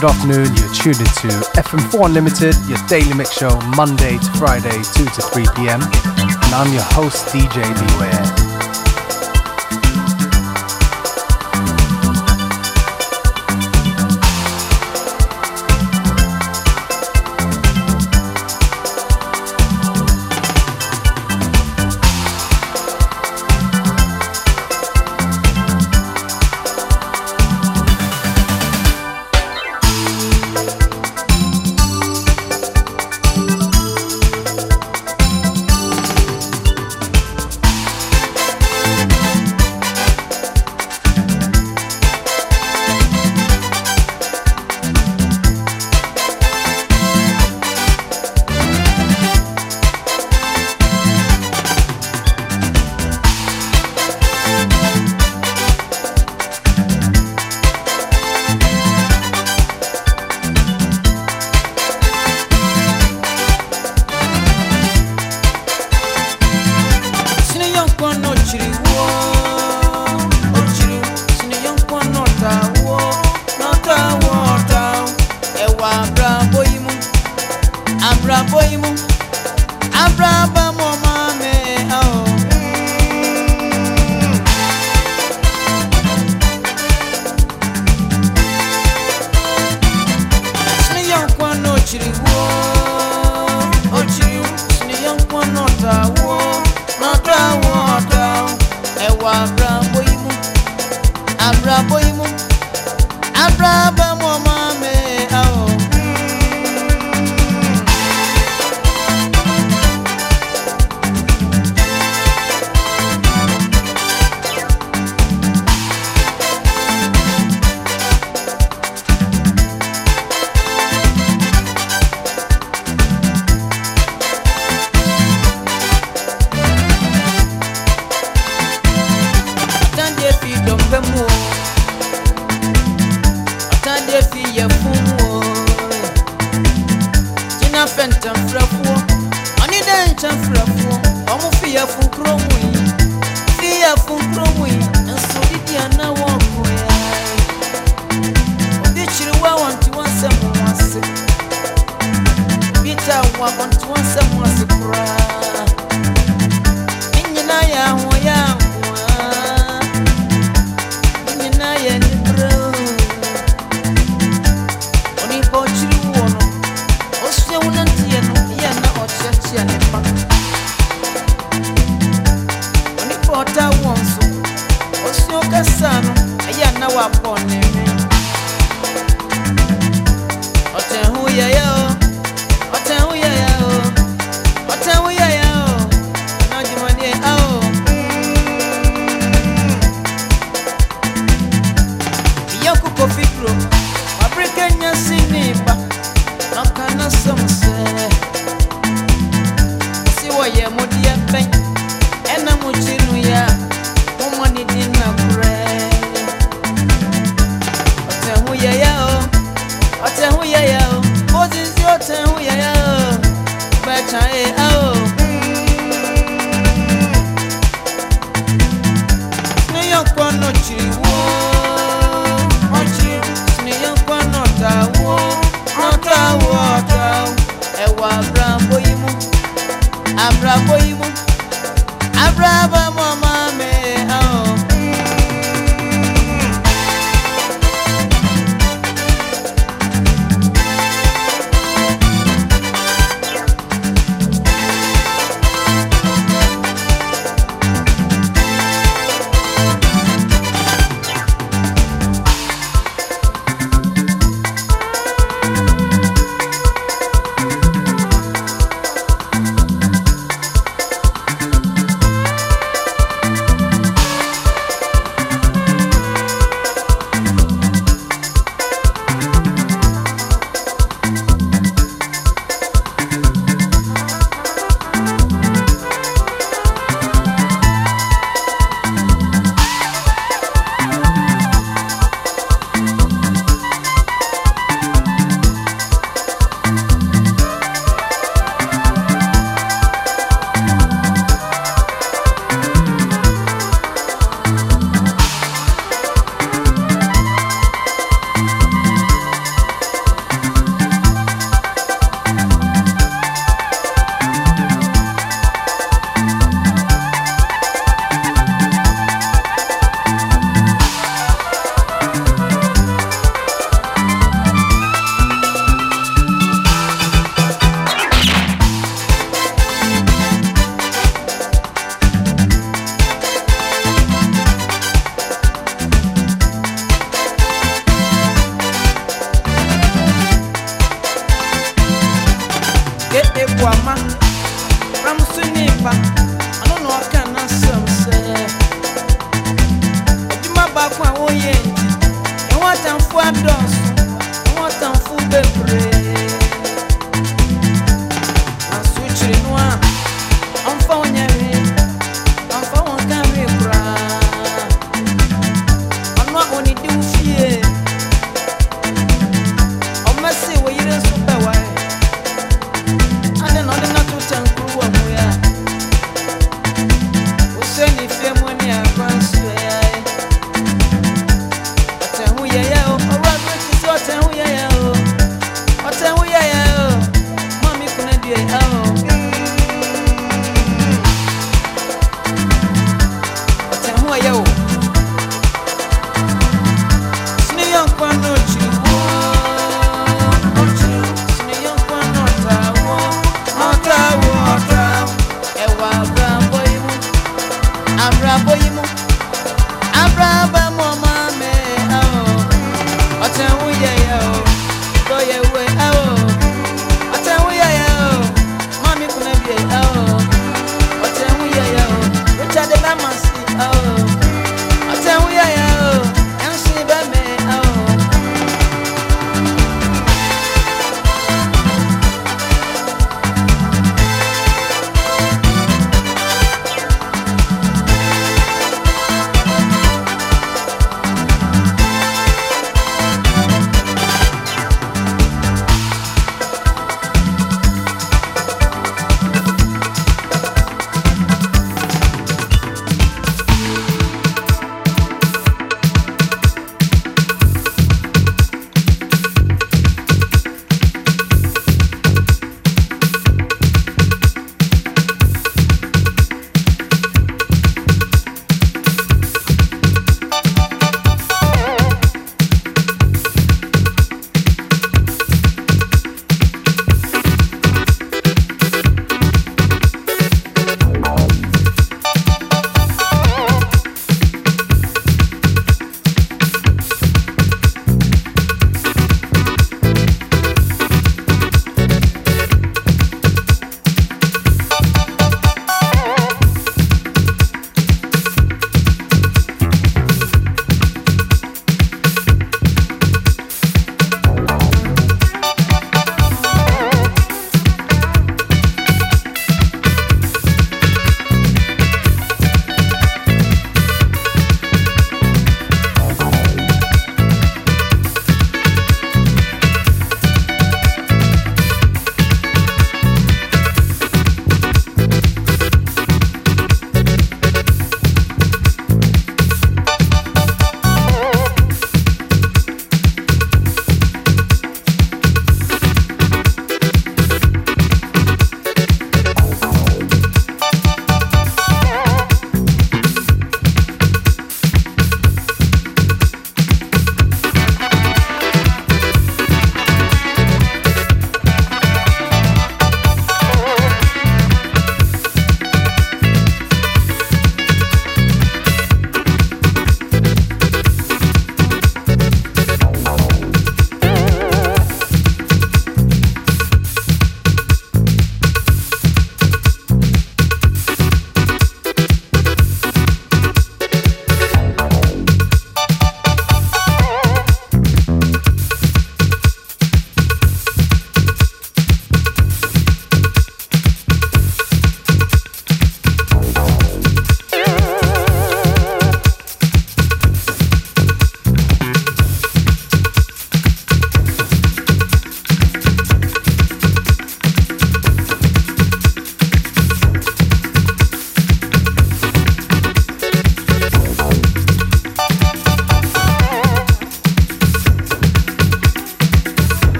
good afternoon. You're tuned into FM4 Unlimited, your daily mix show, Monday to Friday, 2 to 3 p.m. And I'm your host, DJ Beware.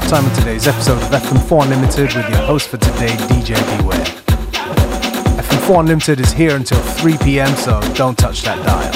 Halftime of today's episode of FM4 Unlimited with your host for today, DJ Beware. FM4 Unlimited is here until 3 pm, so don't touch that dial.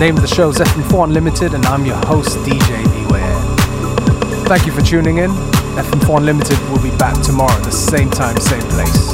Name of the show is FM4 Unlimited, and I'm your host, DJ Beware. Thank you for tuning in. FM4 Unlimited will be back tomorrow at the same time, same place.